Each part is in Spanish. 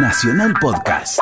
Nacional Podcast.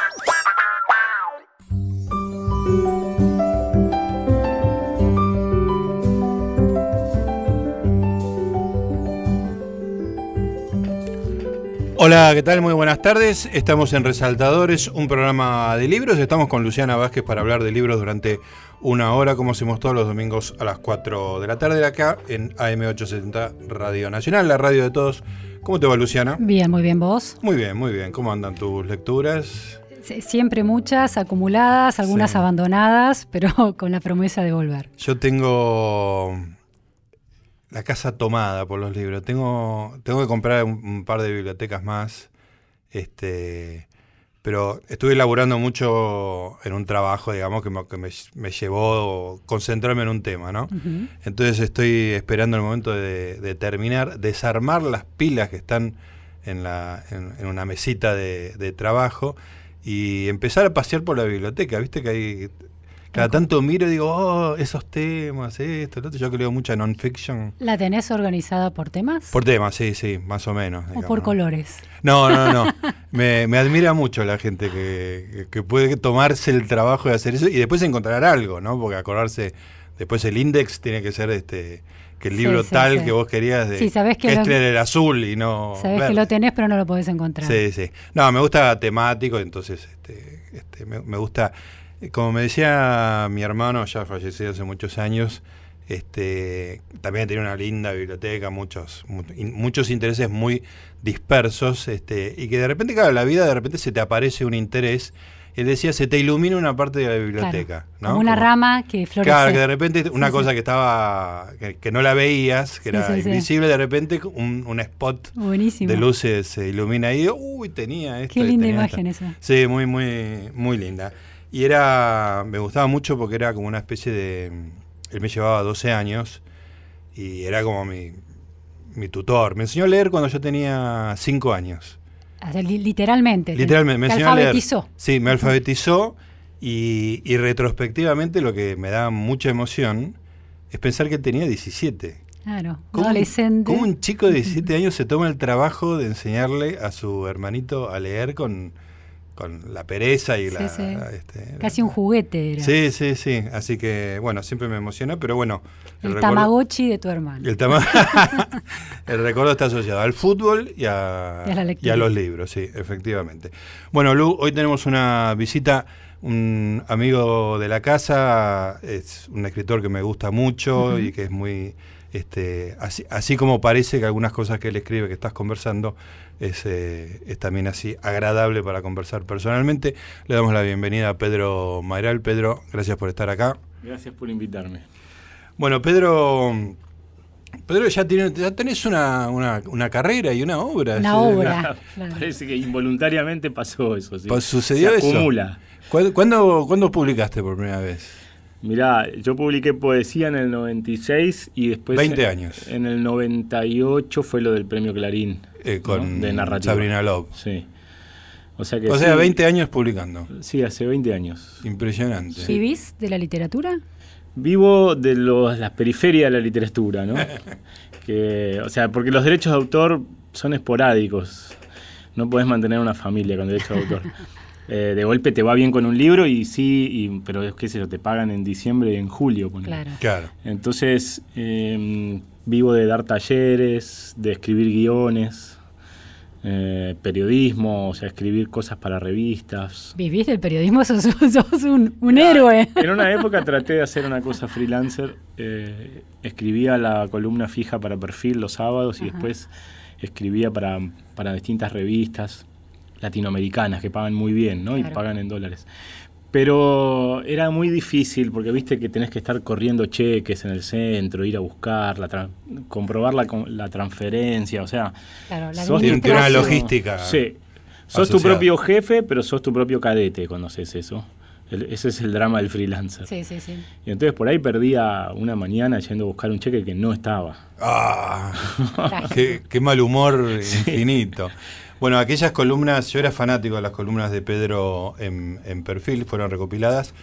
Hola, ¿qué tal? Muy buenas tardes. Estamos en Resaltadores, un programa de libros. Estamos con Luciana Vázquez para hablar de libros durante una hora, como hacemos todos los domingos a las 4 de la tarde acá en AM870 Radio Nacional, la radio de todos. ¿Cómo te va, Luciana? Bien, muy bien, ¿vos? Muy bien, muy bien. ¿Cómo andan tus lecturas? Sie- Siempre muchas acumuladas, algunas Sí. abandonadas, pero con la promesa de volver. Yo tengo la casa tomada por los libros. Tengo, tengo que comprar un, un par de bibliotecas más. Este, pero estuve laburando mucho en un trabajo, digamos, que me, que me- me llevó a concentrarme en un tema, ¿no? Entonces estoy esperando el momento de, de terminar, desarmar las pilas que están en, la, en, en una mesita de, de trabajo y empezar a pasear por la biblioteca. Viste que hay. Cada tanto miro y digo, oh, esos temas, esto, lo otro. Yo leo mucha non-fiction. ¿La tenés organizada por temas? Por temas, sí, sí, más o menos. ¿O por ¿no? colores? No, no, no. me, me admira mucho la gente que, que- puede tomarse el trabajo de hacer eso y después encontrar algo, ¿no? Porque acordarse, después el index tiene que ser este que el libro sí, tal sí. que vos querías de sabés que Kessler era azul y no Sabés verde. que lo tenés, pero no lo podés encontrar. Sí, sí. No, me gusta temático, entonces este, este, me, me gusta. Eh, Como me decía mi hermano, ya fallecido hace muchos años, este, también tenía una linda biblioteca, muchos, muchos intereses muy dispersos, este, y que de repente, claro, la vida de repente se te aparece un interés. Él decía, se te ilumina una parte de la biblioteca. ¿no? Como una Como- rama que florece. Claro, que de repente una Sí, cosa sí. que estaba, que, que no la veías, que Sí, era invisible, de repente un, un spot Buenísimo. de luces se ilumina ahí. Uy, tenía esto. Qué y linda imagen esto. esa. Sí, muy, muy, muy linda. Y era, me gustaba mucho porque era como una especie de, él me llevaba 12 años y era como mi, mi tutor. Me enseñó a leer cuando yo tenía 5 años. Literalmente. te- Literalmente, me a leer. alfabetizó. Sí, me alfabetizó y, y retrospectivamente lo que me da mucha emoción es pensar que tenía 17. Claro, ¿Cómo, adolescente. cómo un chico de 17 años se toma el trabajo de enseñarle a su hermanito a leer con, con la pereza y Sí, la... sí. este, Casi un juguete era. Sí, sí, sí. Así que, bueno, siempre me emociona, pero bueno. El, recuerdo- tamagotchi de tu hermano. El, tama- el recuerdo está asociado al fútbol y a, Y a la y lectura. a los libros, sí, efectivamente. Bueno, Lu, hoy tenemos una visita, un amigo de la casa, es un escritor que me gusta mucho y que es muy, este, así, así como parece que algunas cosas que él escribe que estás conversando, es, eh, es también así agradable para conversar personalmente. Le damos la bienvenida a Pedro Mayral. Pedro, gracias por estar acá. Gracias por invitarme. Bueno, Pedro, Pedro ya, tiene, ya tenés una, una, una carrera y una obra. Una Sí, obra. claro. Parece que involuntariamente pasó eso. ¿sí? Pues sucedió Se eso. acumula. ¿Cuándo, cuándo, cuándo publicaste por primera vez? Mirá, yo publiqué poesía en el 96 y después... 20 años. En el 98 fue lo del premio Clarín. Eh, con ¿no? De narrativa. Sabrina Love. Sí. O sea que O sea, sí, 20 años publicando. Sí, hace 20 años. Impresionante. ¿Vivís de la literatura? Vivo de los, las periferias de la literatura, ¿no? que, o sea, porque los derechos de autor son esporádicos. No podés mantener una familia con derechos de autor. Eh, de golpe te va bien con un libro y sí, y, pero es que se te pagan en diciembre y en julio. Claro. Claro. Entonces, eh, vivo de dar talleres, de escribir guiones, eh, periodismo, o sea, escribir cosas para revistas. ¿Vivís del periodismo? Sos, sos un, un héroe. En una época traté de hacer una cosa freelancer. eh, escribía la columna fija para perfil los sábados y Ajá. después escribía para, para distintas revistas latinoamericanas que pagan muy bien, ¿no? Claro. Y pagan en dólares. Pero era muy difícil porque viste que tenés que estar corriendo cheques en el centro, ir a buscar, la comprobar la, con- la transferencia, o sea, Claro, la sos Tiene- una logística Sí. Sos tu propio jefe, pero sos tu propio cadete cuando haces eso. El- ese es el drama del freelancer. Sí, sí, sí. Y entonces por ahí perdía una mañana yendo a buscar un cheque que no estaba. Ah, qué, qué mal humor infinito. Bueno, aquellas columnas, yo era fanático de las columnas de Pedro en, en perfil, fueron recopiladas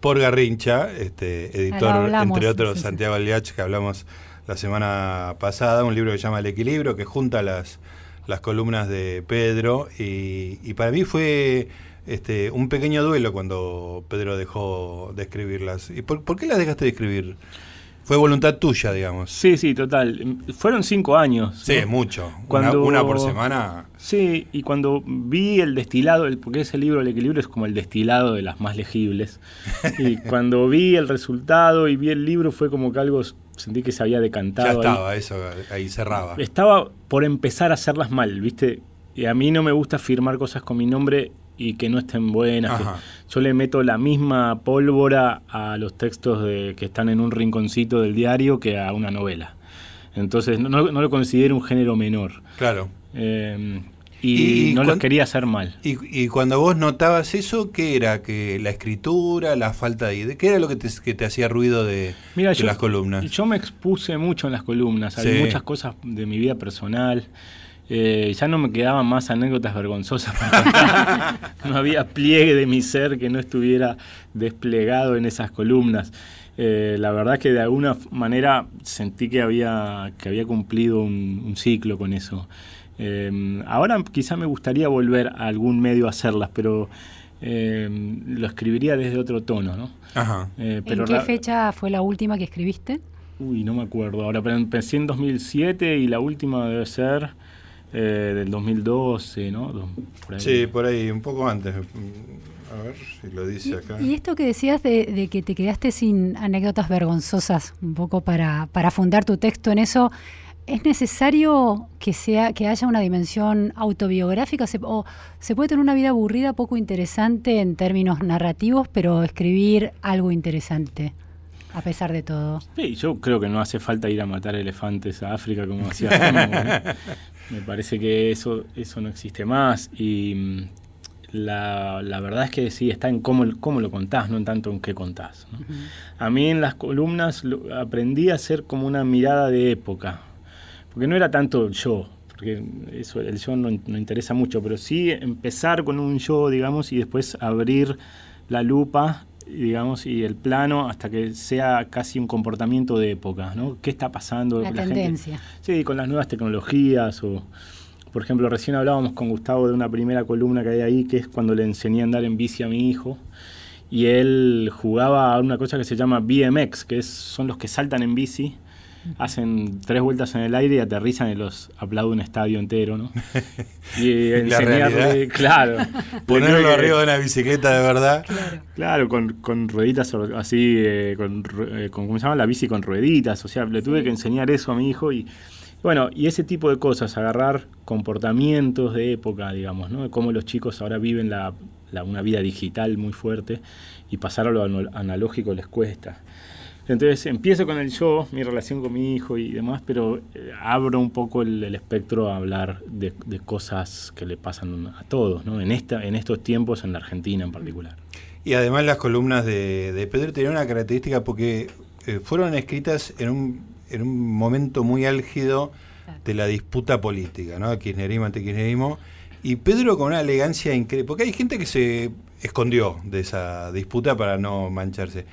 por Garrincha, este editor, hablamos, entre otros, sí, sí. Santiago Aliach, que hablamos la semana pasada, un libro que se llama El Equilibrio, que junta las, las columnas de Pedro y, y para mí fue este, un pequeño duelo cuando Pedro dejó de escribirlas. ¿Y por, por qué las dejaste de escribir? Fue voluntad tuya, digamos. Sí, sí, total. Fueron cinco años. Sí, ¿no? mucho. Cuando- Una, una por semana. Sí, y cuando vi el destilado, el- porque ese libro, el equilibrio, es como el destilado de las más legibles. Y cuando vi el resultado y vi el libro, fue como que algo sentí que se había Ya decantado. ahí. estaba, eso ahí cerraba. Estaba por empezar a hacerlas mal, ¿viste? Y a mí no me gusta firmar cosas con mi nombre y que no estén buenas. yo le meto la misma pólvora a los textos de, que están en un rinconcito del diario que a una novela. Entonces no, no- no lo considero un género menor. Claro. Eh, y, Y no los quería hacer mal. Y, y cuando vos notabas eso, ¿qué era? que ¿La escritura, la falta de idea? ¿Qué era lo que te, que te hacía ruido de, Mira, de yo, las columnas? Yo me expuse mucho en las columnas, hay Sí. muchas cosas de mi vida personal. Eh, ya no me quedaban más anécdotas vergonzosas para contar. no había pliegue de mi ser que no estuviera desplegado en esas columnas. Eh, la verdad que de alguna manera sentí que había, que había cumplido un, un ciclo con eso. Eh, ahora quizá me gustaría volver a algún medio a hacerlas, pero eh, lo escribiría desde otro tono, ¿no? Ajá. Eh, ¿En qué fecha fue la última que escribiste? Uy, no me acuerdo ahora, pero empecé en 2007 y la última debe ser eh, del 2012, ¿no? Por ahí. Sí, por ahí, un poco antes. A ver si lo dice acá. Y esto que decías de, de que te quedaste sin anécdotas vergonzosas, un poco para, para fundar tu texto en eso, ¿es necesario que sea que haya una dimensión autobiográfica? Se- ¿O se puede tener una vida aburrida, poco interesante en términos narrativos, pero escribir algo interesante, a pesar de todo? Sí, yo creo que no hace falta ir a matar elefantes a África como hacía ¿no? Me parece que eso, eso no existe más y mm, la, la verdad es que sí, está en cómo, cómo lo contás, no en tanto en qué contás. ¿no? A mí en las columnas aprendí a hacer como una mirada de época, porque no era tanto yo, porque eso, el yo no, no interesa mucho, pero sí empezar con un yo, digamos, y después abrir la lupa, digamos, y el plano hasta que sea casi un comportamiento de época, ¿no? ¿Qué está pasando? La tendencia. Sí, con las nuevas tecnologías o, por ejemplo, recién hablábamos con Gustavo de una primera columna que hay ahí, que es cuando le enseñé a andar en bici a mi hijo. Y él jugaba a una cosa que se llama BMX, que es, son los que saltan en bici, hacen tres vueltas en el aire y aterrizan y los aplaude un estadio entero, ¿no? Y enseñarle, claro. Ponerlo arriba de una bicicleta de verdad. Claro, con, con rueditas así, eh, con, eh, con- ¿cómo se llama? La bici con rueditas, o sea, le tuve que enseñar eso a mi hijo y, bueno, y ese tipo de cosas, agarrar comportamientos de época, digamos, ¿no? De cómo los chicos ahora viven la, la- una vida digital muy fuerte y pasar a lo analógico les cuesta. Entonces empiezo con el yo, mi relación con mi hijo y demás, pero eh, abro un poco el, el espectro a hablar de, de cosas que le pasan a todos, ¿no? En, esta, en estos tiempos, en la Argentina en particular. Y además las columnas de, de Pedro tenían una característica porque eh, fueron escritas en un, en un momento muy álgido de la disputa política, ¿no? Kirchnerismo, antikirchnerismo. Y Pedro con una elegancia increíble, porque hay gente que se escondió de esa disputa para no mancharse.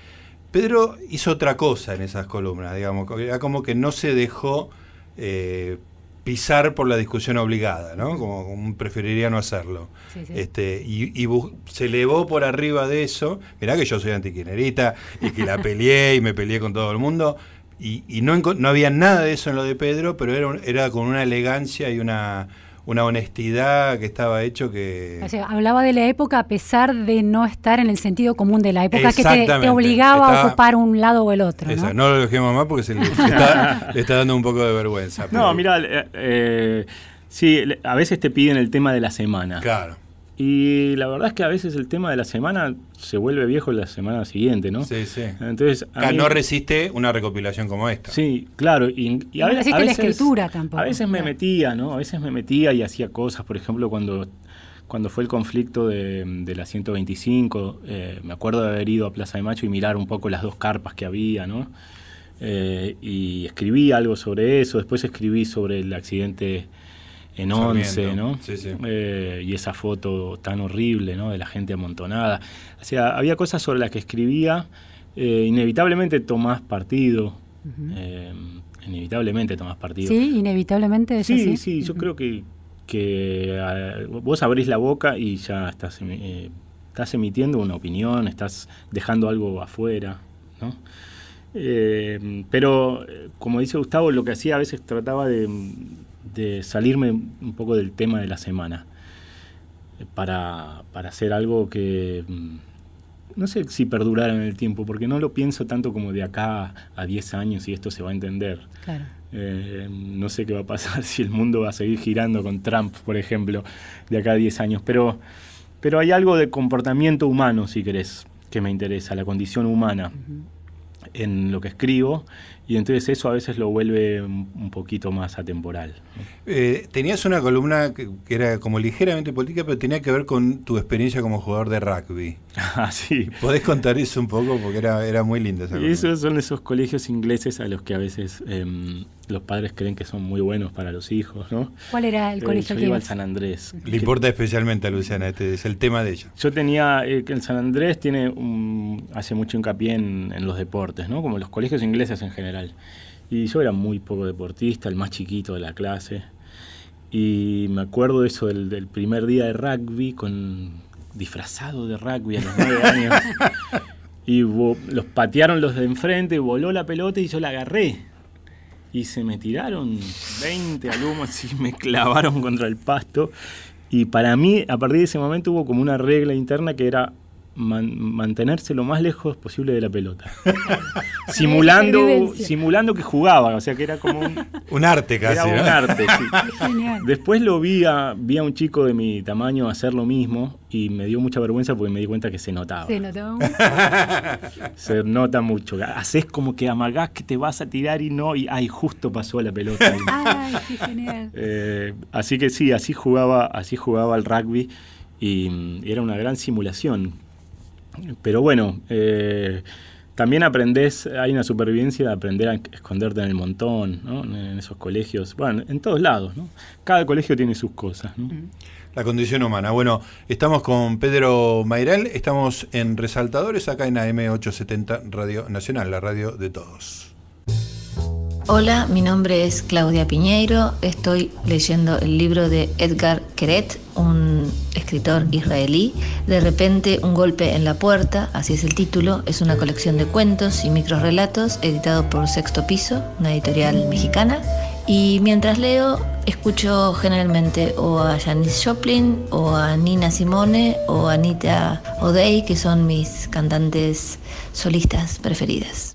Pedro hizo otra cosa en esas columnas, digamos, era como que no se dejó eh, pisar por la discusión obligada, ¿no? Como, como preferiría no hacerlo. Sí, sí. Este, y, se elevó por arriba de eso. Mirá que yo soy antiquinerita y que la peleé y me peleé con todo el mundo. Y, y no, no había nada de eso en lo de Pedro, pero era, un- era con una elegancia y una, una honestidad que estaba hecho que... O sea, hablaba de la época a pesar de no estar en el sentido común de la época que te, obligaba a ocupar un lado o el otro. Esa, ¿no? no lo elegimos más porque se le, está, le está dando un poco de vergüenza. No, mira, eh, eh, sí, le- a veces te piden el tema de la semana. Claro. Y la verdad es que a veces el tema de la semana se vuelve viejo la semana siguiente, ¿no? Sí, sí. Entonces, a mí- no resiste una recopilación como esta. Sí, claro. Y, y No resiste la escritura tampoco, A veces me metía, ¿no? A veces me metía y hacía cosas. Por ejemplo, cuando, cuando fue el conflicto de, de la 125, eh, me acuerdo de haber ido a Plaza de Macho y mirar un poco las dos carpas que había, ¿no? Eh, y escribí algo sobre eso. Después escribí sobre el accidente en Once, ¿no? sí, sí. Eh, y esa foto tan horrible, ¿no? De la gente amontonada. O sea, había cosas sobre las que escribía. eh, inevitablemente tomás partido. eh, inevitablemente tomás partido. Sí, inevitablemente es sí, así. sí, yo creo que que eh, vos abrís la boca y ya estás, eh, estás emitiendo una opinión, estás dejando algo afuera, ¿no? Eh, pero, como dice Gustavo, lo que hacía a veces trataba de, de salirme un poco del tema de la semana para, para hacer algo que mm, no sé si perdurara en el tiempo, porque no lo pienso tanto como de acá a 10 años y esto se va a entender. Claro. Eh, no sé qué va a pasar si el mundo va a seguir girando con Trump, por ejemplo, de acá a 10 años, pero, pero hay algo de comportamiento humano, si querés, que me interesa, la condición humana en lo que escribo y entonces eso a veces lo vuelve un poquito más atemporal. Eh, tenías una columna que, era como ligeramente política, pero tenía que ver con tu experiencia como jugador de rugby. Ah, sí. ¿Podés contar eso un poco? Porque era, era muy linda esa Y esos son esos colegios ingleses a los que a veces em, los padres creen que son muy buenos para los hijos, ¿no? ¿Cuál era el Eh, colegio yo que iba al ibas? San Andrés. Le que- importa especialmente a Luciana, este es el tema de ella. Yo tenía, eh, que el San Andrés tiene un- hace mucho hincapié en, en los deportes, ¿no? Como los colegios ingleses en general. Y yo era muy poco deportista, el más chiquito de la clase. Y me acuerdo de eso del, del primer día de rugby, con disfrazado de rugby a los nueve años. Y los patearon los de enfrente, voló la pelota y yo la agarré. Y se me tiraron 20 alumnos y me clavaron contra el pasto. Y para mí, a partir de ese momento, hubo como una regla interna que era man- mantenerse lo más lejos posible de la pelota. simulando, simulando que jugaba, o sea que era como un, Un arte casi, era un arte. sí. Genial. Después lo vi a, vi a un chico de mi tamaño hacer lo mismo y me dio mucha vergüenza porque me di cuenta que se notaba. Se notó. Se nota mucho. Haces como que amagás que te vas a tirar y no, y ay, justo pasó la pelota. ahí. Ay, qué genial. Eh, así que sí, así jugaba, así jugaba el rugby y, mm, era una gran simulación. Pero bueno, eh, también aprendés, hay una supervivencia de aprender a esconderte en el montón, ¿no? En esos colegios, bueno, en todos lados, ¿no? Cada colegio tiene sus cosas, ¿no? La condición humana. Bueno, estamos con Pedro Mairal, estamos en Resaltadores acá en AM870 Radio Nacional, la radio de todos. Hola, mi nombre es Claudia Piñeiro. Estoy leyendo el libro de Edgar Keret, un escritor israelí. De repente, un golpe en la puerta, así es el título. Es una colección de cuentos y microrelatos editado por Sexto Piso, una editorial mexicana. Y mientras leo, escucho generalmente o a Janis Joplin, o a Nina Simone, o a Anita O'Day, que son mis cantantes solistas preferidas.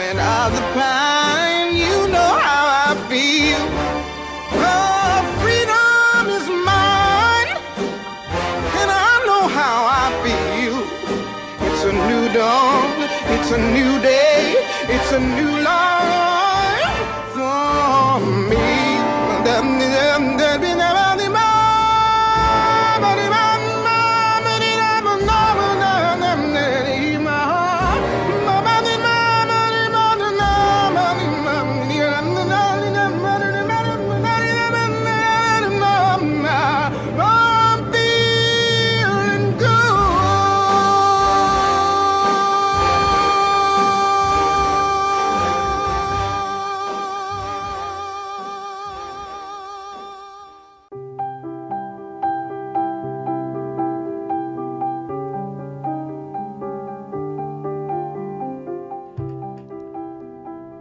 and of the pine, you know how I feel. The freedom is mine, and I know how I feel. It's a new dawn, it's a new day, it's a new life.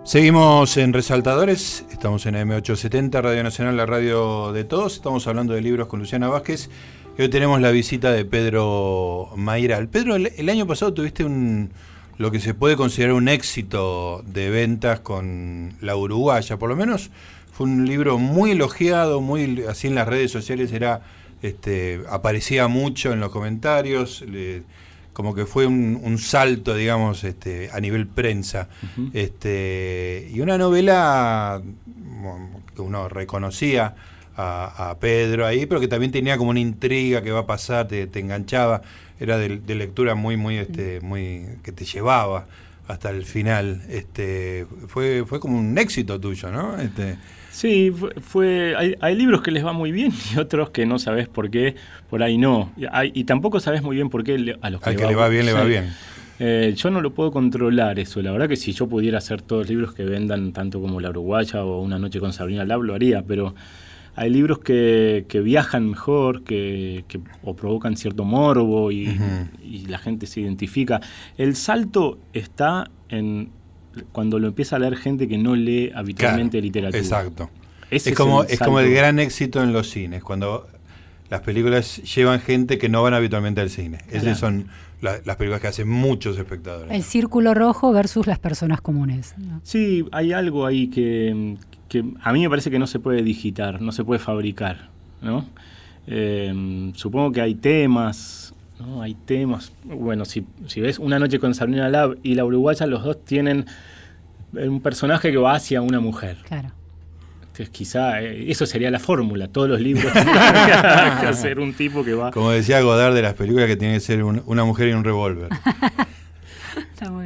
Seguimos en Resaltadores, estamos en M870, Radio Nacional, la radio de todos. Estamos hablando de libros con Luciana Vázquez. Y hoy tenemos la visita de Pedro Mairal. Pedro, el, año pasado tuviste un lo que se puede considerar un éxito de ventas con La Uruguaya. Por lo menos fue un libro muy elogiado, muy así en las redes sociales era este, aparecía mucho en los comentarios. Como que fue un, un salto, digamos, este, a nivel prensa. este, y una novela que uno reconocía a, a Pedro ahí, pero que también tenía como una intriga que va a pasar, te, te enganchaba. Era de, de lectura muy, muy, este, muy, que te llevaba hasta el final. Este, fue, fue como un éxito tuyo, ¿no? Este, Sí, fue, fue- hay, hay libros que les va muy bien y otros que no sabes por qué, por ahí no. Y, hay- y tampoco sabes muy bien por qué le- a los que, al que le va bien, le va bien. Eh, yo no lo puedo controlar eso. La verdad que si yo pudiera hacer todos los libros que vendan tanto como La Uruguaya o Una noche con Sabrina Lab, lo haría, pero hay libros que, que viajan mejor, que, que- o provocan cierto morbo y, y la gente se identifica. El salto está en cuando lo empieza a leer gente que no lee habitualmente Claro, literatura. Exacto. Ese es como, el es como el gran éxito en los cines, cuando las películas llevan gente que no van habitualmente al cine. Claro. Esas son la- las películas que hacen muchos espectadores. El círculo rojo versus las personas comunes. ¿no? Sí, hay algo ahí que, que a mí me parece que no se puede digitar, no se puede fabricar, ¿no? Eh, supongo que hay temas, ¿no? Hay temas. Bueno, si, si ves Una noche con Sabrina Lab y La Uruguaya, los dos tienen un personaje que va hacia una mujer. Claro. Entonces, quizá eh, eso sería la fórmula. Todos los libros tendrían que hacer un tipo que va... Como decía Godard de las películas que tiene que ser un- una mujer y un revólver.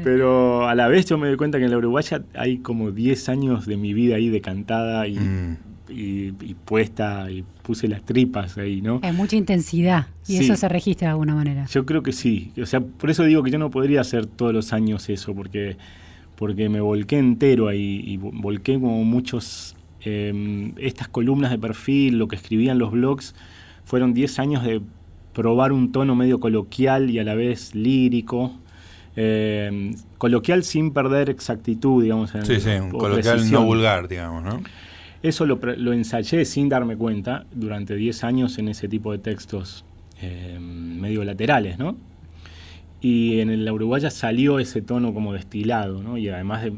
Pero a la vez yo me doy cuenta que en La Uruguaya hay como 10 años de mi vida ahí decantada y, Mm. Y, y puesta y puse las tripas ahí, ¿no? Hay mucha intensidad y Sí. eso se registra de alguna manera. Yo creo que sí. O sea, por eso digo que yo no podría hacer todos los años eso, porque, porque me volqué entero ahí y vo- volqué como muchos... eh, estas columnas de perfil, lo que escribían los blogs, fueron 10 años de probar un tono medio coloquial y a la vez lírico. eh, coloquial sin perder exactitud, digamos. en- Sí, sí, un coloquial precisión. no vulgar, digamos, ¿no? Eso lo, ensayé sin darme cuenta durante 10 años en ese tipo de textos eh, medio laterales, ¿no? Y en el- la Uruguaya salió ese tono como destilado, ¿no? Y además de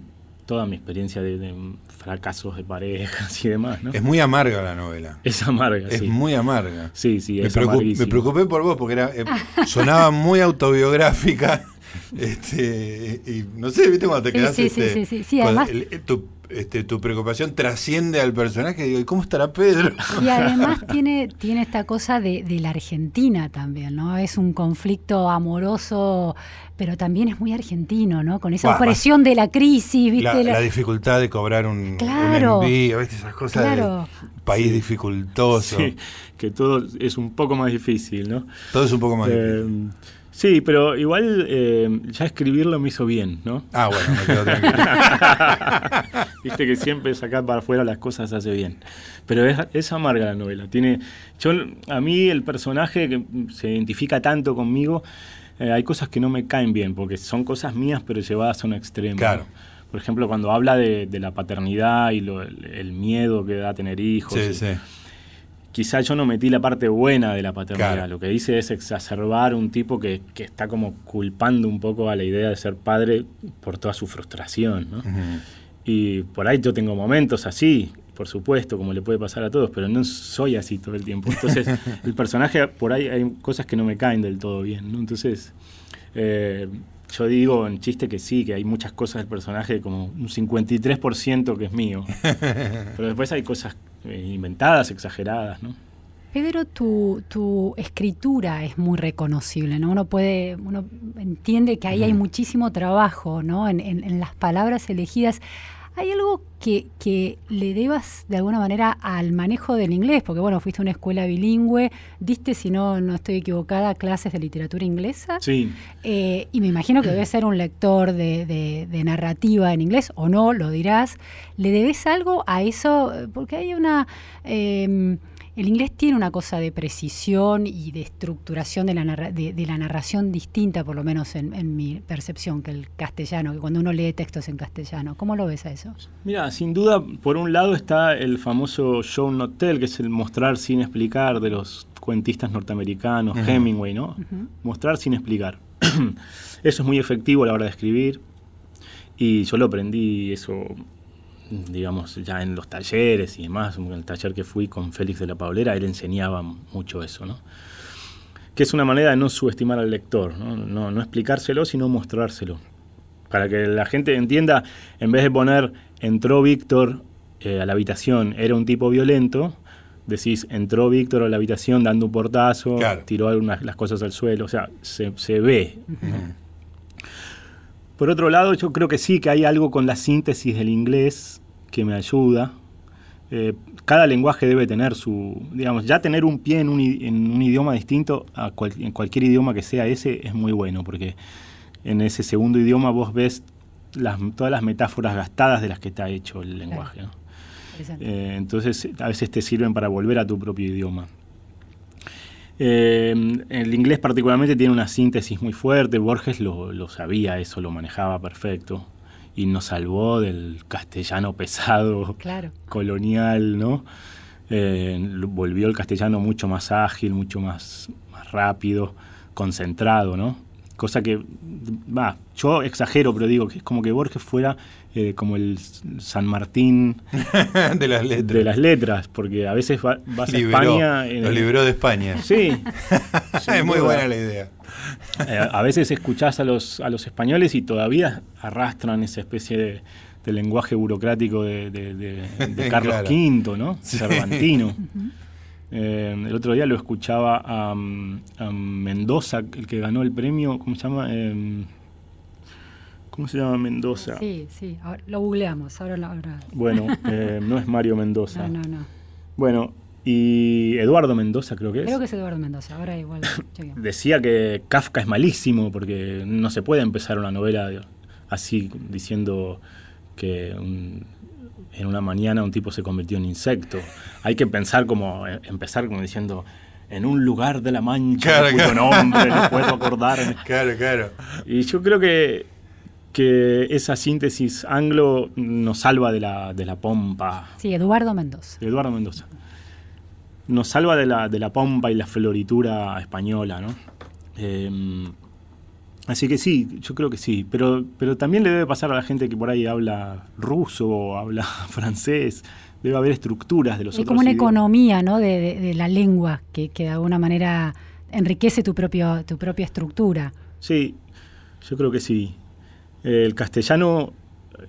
toda mi experiencia de, de fracasos de parejas y demás, ¿no? Es muy amarga la novela. Es amarga, Es sí. muy amarga. Sí, sí, Me, es preocup- amarguísimo. me preocupé por vos porque era, eh, sonaba muy autobiográfica. Este, y no sé, ¿viste cuando te quedas sí, sí, este, sí, sí, sí, con además- el- eh, tu, este, tu preocupación trasciende al personaje? Digo, ¿y cómo estará Pedro? Y además tiene, tiene esta cosa de, de la Argentina también, ¿no? Es un conflicto amoroso, pero también es muy argentino, ¿no? Con esa Buah, opresión de la crisis, ¿viste? La, La- la dificultad de cobrar un, Claro. un envío, ¿viste? Esas cosas Claro. de país dificultoso. Sí, que todo es un poco más difícil, ¿no? Todo es un poco más Eh, difícil. Sí, pero igual eh, ya escribirlo me hizo bien, ¿no? Ah, bueno, me quedo tranquilo. Viste que siempre sacar para afuera las cosas hace bien. Pero es, es amarga la novela. Tiene, yo, a mí el personaje que se identifica tanto conmigo, eh, hay cosas que no me caen bien, porque son cosas mías pero llevadas a un extremo. Claro. Por ejemplo, cuando habla de, de la paternidad y lo- el, el miedo que da tener hijos. Sí, y- sí. Quizá yo no metí la parte buena de la paternidad. Claro. Lo que dice es exacerbar un tipo que, que está como culpando un poco a la idea de ser padre por toda su frustración. ¿no? Y por ahí yo tengo momentos así, por supuesto, como le puede pasar a todos, pero no soy así todo el tiempo. Entonces, el personaje, por ahí hay cosas que no me caen del todo bien. ¿no? Entonces, eh, yo digo en chiste que sí, que hay muchas cosas del personaje, como un 53% que es mío. Pero después hay cosas inventadas, exageradas, ¿no? Pedro, tu, tu escritura es muy reconocible, ¿no? Uno puede, uno entiende que ahí hay muchísimo trabajo, ¿no? En, en- en las palabras elegidas. ¿Hay algo que, que le debas de alguna manera al manejo del inglés? Porque, bueno, fuiste a una escuela bilingüe, diste, si no, no estoy equivocada, clases de literatura inglesa. Sí. Eh, y me imagino que debes ser un lector de, de- de narrativa en inglés, o no, lo dirás. ¿Le debes algo a eso? Porque hay una... eh, el inglés tiene una cosa de precisión y de estructuración de la, narra- de, de la narración distinta, por lo menos en, en mi percepción, que el castellano, que cuando uno lee textos en castellano. ¿Cómo lo ves a eso? Mira, sin duda, por un lado está el famoso show not tell, que es el mostrar sin explicar de los cuentistas norteamericanos. Hemingway, ¿no? Mostrar sin explicar. eso es muy efectivo a la hora de escribir y yo lo aprendí eso, digamos, ya en los talleres y demás, en el taller que fui con Félix de la Paulera, él enseñaba mucho eso, ¿no? Que es una manera de no subestimar al lector, ¿no? No, no explicárselo, sino mostrárselo. Para que la gente entienda, en vez de poner entró Víctor eh, a la habitación, era un tipo violento, decís entró Víctor a la habitación dando un portazo, Claro. tiró algunas las cosas al suelo, o sea, se, se ve. Por otro lado, yo creo que sí, que hay algo con la síntesis del inglés que me ayuda. Eh, cada lenguaje debe tener su, digamos, ya tener un pie en un, en un idioma distinto a cual- en cualquier idioma que sea ese es muy bueno, porque en ese segundo idioma vos ves las, todas las metáforas gastadas de las que está hecho el lenguaje. Eh, entonces, a veces te sirven para volver a tu propio idioma. Eh, el inglés particularmente tiene una síntesis muy fuerte, Borges lo, lo sabía, eso lo manejaba perfecto y nos salvó del castellano pesado, Claro. colonial, ¿no? Eh, volvió el castellano mucho más ágil, mucho más, más rápido, concentrado, ¿no? Cosa que, va, yo exagero, pero digo que es como que Borges fuera eh, como el San Martín de las letras. de las letras, porque a veces va- vas a España... en lo el- liberó de España. Sí. es muy buena la idea. Eh, a veces escuchás a los, a los españoles y todavía arrastran esa especie de, de lenguaje burocrático de, Carlos Claro. V, ¿no? Sí. Cervantino. Eh, el otro día lo escuchaba a, mm, a Mendoza, el que ganó el premio, ¿cómo se llama? Eh, ¿Cómo se llama Mendoza? Sí, sí. Ahora, lo googleamos. Ahora, lo- ahora. Bueno, eh, no es Mario Mendoza. No, no, no. Bueno, y Eduardo Mendoza creo que es. Creo que es Eduardo Mendoza. Ahora igual. Decía que Kafka es malísimo porque no se puede empezar una novela así diciendo que un- en una mañana un tipo se convirtió en insecto. Hay que pensar como eh, empezar como diciendo en un lugar de la mancha Claro, cuyo claro. nombre no puedo acordarme. Claro, claro. Y yo creo que, que esa síntesis anglo nos salva de la, de la pompa. Sí, Eduardo Mendoza. Eduardo Mendoza. Nos salva de la, de la pompa y la floritura española, ¿no? Eh, así que sí, yo creo que sí. Pero, pero también le debe pasar a la gente que por ahí habla ruso o habla francés. Debe haber estructuras de los Hay otros como una idiomas. economía ¿no? de, de- de la lengua que, que de alguna manera enriquece tu, propio, tu propia estructura. Sí, yo creo que sí. El castellano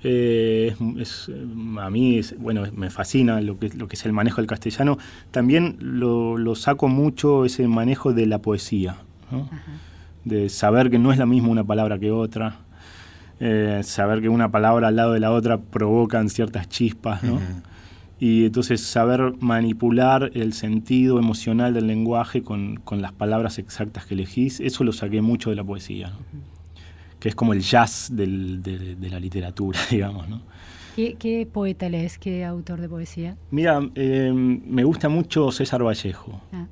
eh, es, es, a mí, es- bueno, me fascina lo que, lo que es el manejo del castellano. También lo, lo saco mucho ese manejo de la poesía, ¿no? De saber que no es la misma una palabra que otra, eh, saber que una palabra al lado de la otra provocan ciertas chispas, ¿no? Ujú. Y entonces saber manipular el sentido emocional del lenguaje con, con las palabras exactas que elegís, eso lo saqué mucho de la poesía, ¿no? que es como el jazz del- de, de la literatura, digamos. ¿no? ¿Qué, qué poeta lees? ¿Qué autor de poesía? Mira, eh, me gusta mucho César Vallejo, Ah,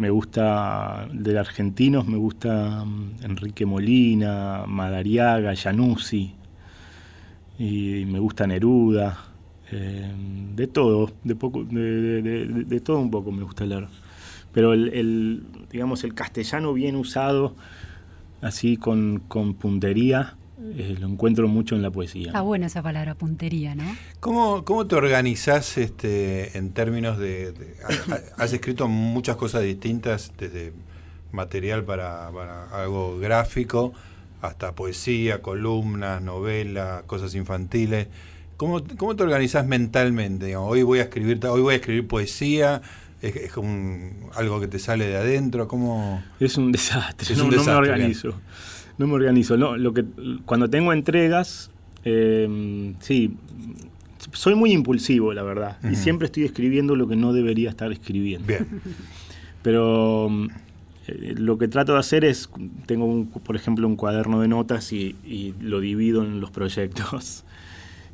me gusta de argentinos, me gusta mm, Enrique Molina, Madariaga, Januzzi, y me gusta Neruda, eh, de todo, de, poco, de, de- todo un poco me gusta leer. Pero el, el, digamos, el castellano bien usado, así con, con puntería, eh, lo encuentro mucho en la poesía. Está buena esa palabra, puntería, ¿no? ¿Cómo, cómo te organizás este, en términos de, de- ha- ha- Has escrito muchas cosas distintas, desde material para, para algo gráfico hasta poesía, columnas, novelas, cosas infantiles. ¿Cómo, cómo te organizás mentalmente? Digamos, hoy voy a escribir, hoy voy a escribir poesía, es, es como un- algo que te sale de adentro, ¿cómo? Es un desastre. Es no, un no desastre, me organizo. No me organizo. No, lo que, cuando tengo entregas, eh, sí, soy muy impulsivo, la verdad. Y siempre estoy escribiendo lo que no debería estar escribiendo. Bien, Pero mm, eh, lo que trato de hacer es, tengo, un, por ejemplo, un cuaderno de notas y, y lo divido en los proyectos.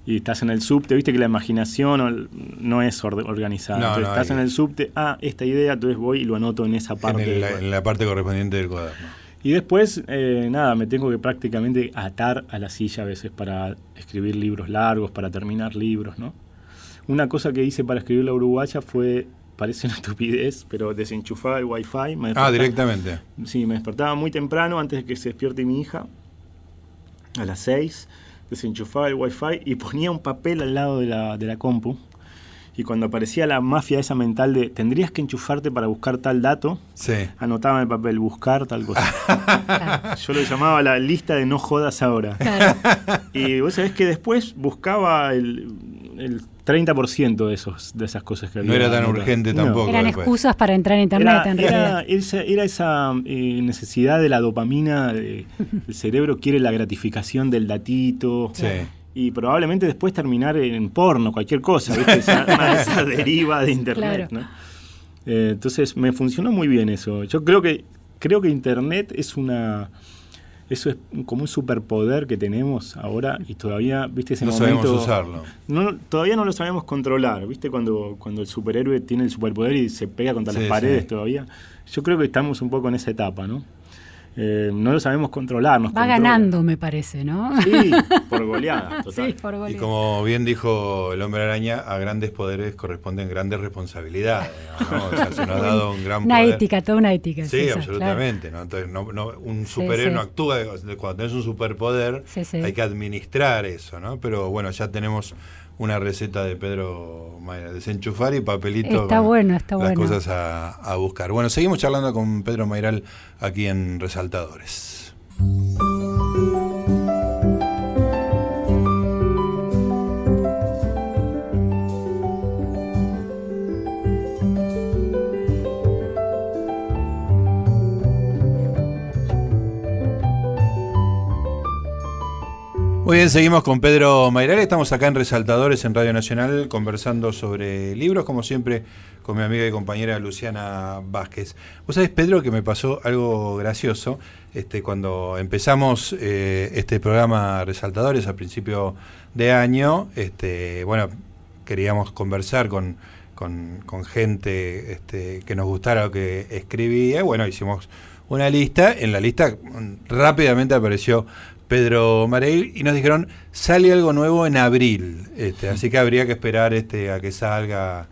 Y estás en el subte, viste que la imaginación no es or- organizada. No, Entonces, no, estás hay- en el subte, ah, esta idea, entonces voy y lo anoto en esa parte. en, el- del la, cuaderno. en la parte correspondiente del cuaderno. Y después, eh, nada, me tengo que prácticamente atar a la silla a veces para escribir libros largos, para terminar libros, ¿no? Una cosa que hice para escribir la uruguaya fue, parece una estupidez, pero desenchufaba el wifi. Me Ah, directamente. Sí, me despertaba muy temprano antes de que se despierte mi hija, a las 6, desenchufaba el wifi y ponía un papel al lado de la, de la compu. Y cuando aparecía la mafia esa mental de tendrías que enchufarte para buscar tal dato, Sí. anotaba en el papel buscar tal cosa. Yo lo llamaba la lista de no jodas ahora. Claro. Y vos sabés que después buscaba el, el 30% de, esos, de esas cosas que había. No era tan anotado. urgente No. tampoco. Eran después. excusas para entrar a internet, Era, en era- realidad. esa, era esa, eh, necesidad de la dopamina, de- el cerebro quiere la gratificación del datito. Sí. Y probablemente después terminar en porno, cualquier cosa, ¿viste? Esa, deriva de internet, Claro. ¿no? Eh, entonces me funcionó muy bien eso. Yo creo que creo que internet es una eso es como un superpoder que tenemos ahora y todavía, viste ese No sabemos momento usarlo. no, todavía no lo sabemos controlar, ¿viste? Cuando, cuando el superhéroe tiene el superpoder y se pega contra Sí, las paredes sí. todavía. Yo creo que estamos un poco en esa etapa, ¿no? Eh, no lo sabemos controlar. Nos Va controla. ganando, me parece, ¿no? Sí, por goleada, total. Sí, por Y como bien dijo el hombre araña, a grandes poderes corresponden grandes responsabilidades. digamos, ¿no? O sea, se nos ha dado un gran Una poder. ética, toda una ética. Sí, esa, absolutamente. ¿no? Entonces, no, no- un Sí, superhéroe sí. no actúa. Cuando tenés un superpoder, Sí, sí. hay que administrar eso, ¿no? Pero bueno, ya tenemos una receta de Pedro Mayra. Desenchufar y papelito. Está bueno, está las bueno. cosas a, a buscar. Bueno, seguimos charlando con Pedro Mayral aquí en Resaltadores. Muy bien, seguimos con Pedro Mayral. Estamos acá en Resaltadores en Radio Nacional conversando sobre libros, como siempre, con mi amiga y compañera Luciana Vázquez. Vos sabés, Pedro, que me pasó algo gracioso. Este, cuando empezamos eh, este programa Resaltadores a principio de año, este, bueno, queríamos conversar con, con- con gente este, que nos gustara lo que escribía. Bueno, hicimos una lista. En la lista mm, rápidamente apareció Pedro Mareil y nos dijeron sale algo nuevo en abril. Este, así que habría que esperar este, a que salga.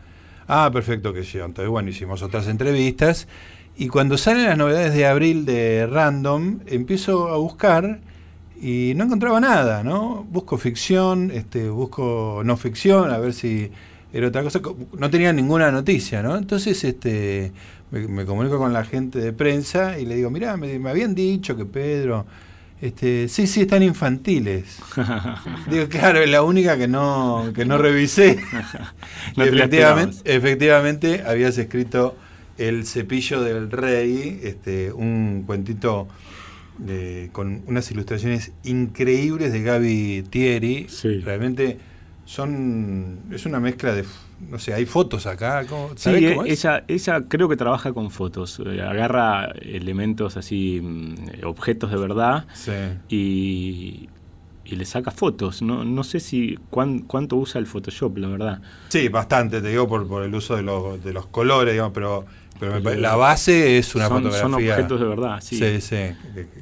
Ah, perfecto, que sí. Entonces, bueno, hicimos otras entrevistas. Y cuando salen las novedades de abril de Random, empiezo a buscar y no encontraba nada, ¿no? Busco ficción, este, busco no ficción, a ver si era otra cosa. Co- No tenía ninguna noticia, ¿no? Entonces, este, me, me comunico con la gente de prensa y le digo, mirá, me, me habían dicho que Pedro, este, sí, sí, están infantiles. Digo, claro, es la única que no, que no revisé. No efectivamente, habías escrito El cepillo del rey, este, un cuentito de- con unas ilustraciones increíbles de Gaby Thierry. Sí. Realmente son. Es una mezcla de. No sé, hay fotos acá. ¿cómo- Sí, ¿sabés eh, cómo es? ella, ella creo que trabaja con fotos, eh, agarra elementos así, mm, objetos de verdad Sí. y, y le saca fotos. No, no sé si cuán- cuánto usa el Photoshop, la verdad. Sí, bastante, te digo, por, por el uso de los, de los colores, digamos, pero, pero me la base es una son, fotografía. son objetos de verdad, sí. Sí, sí,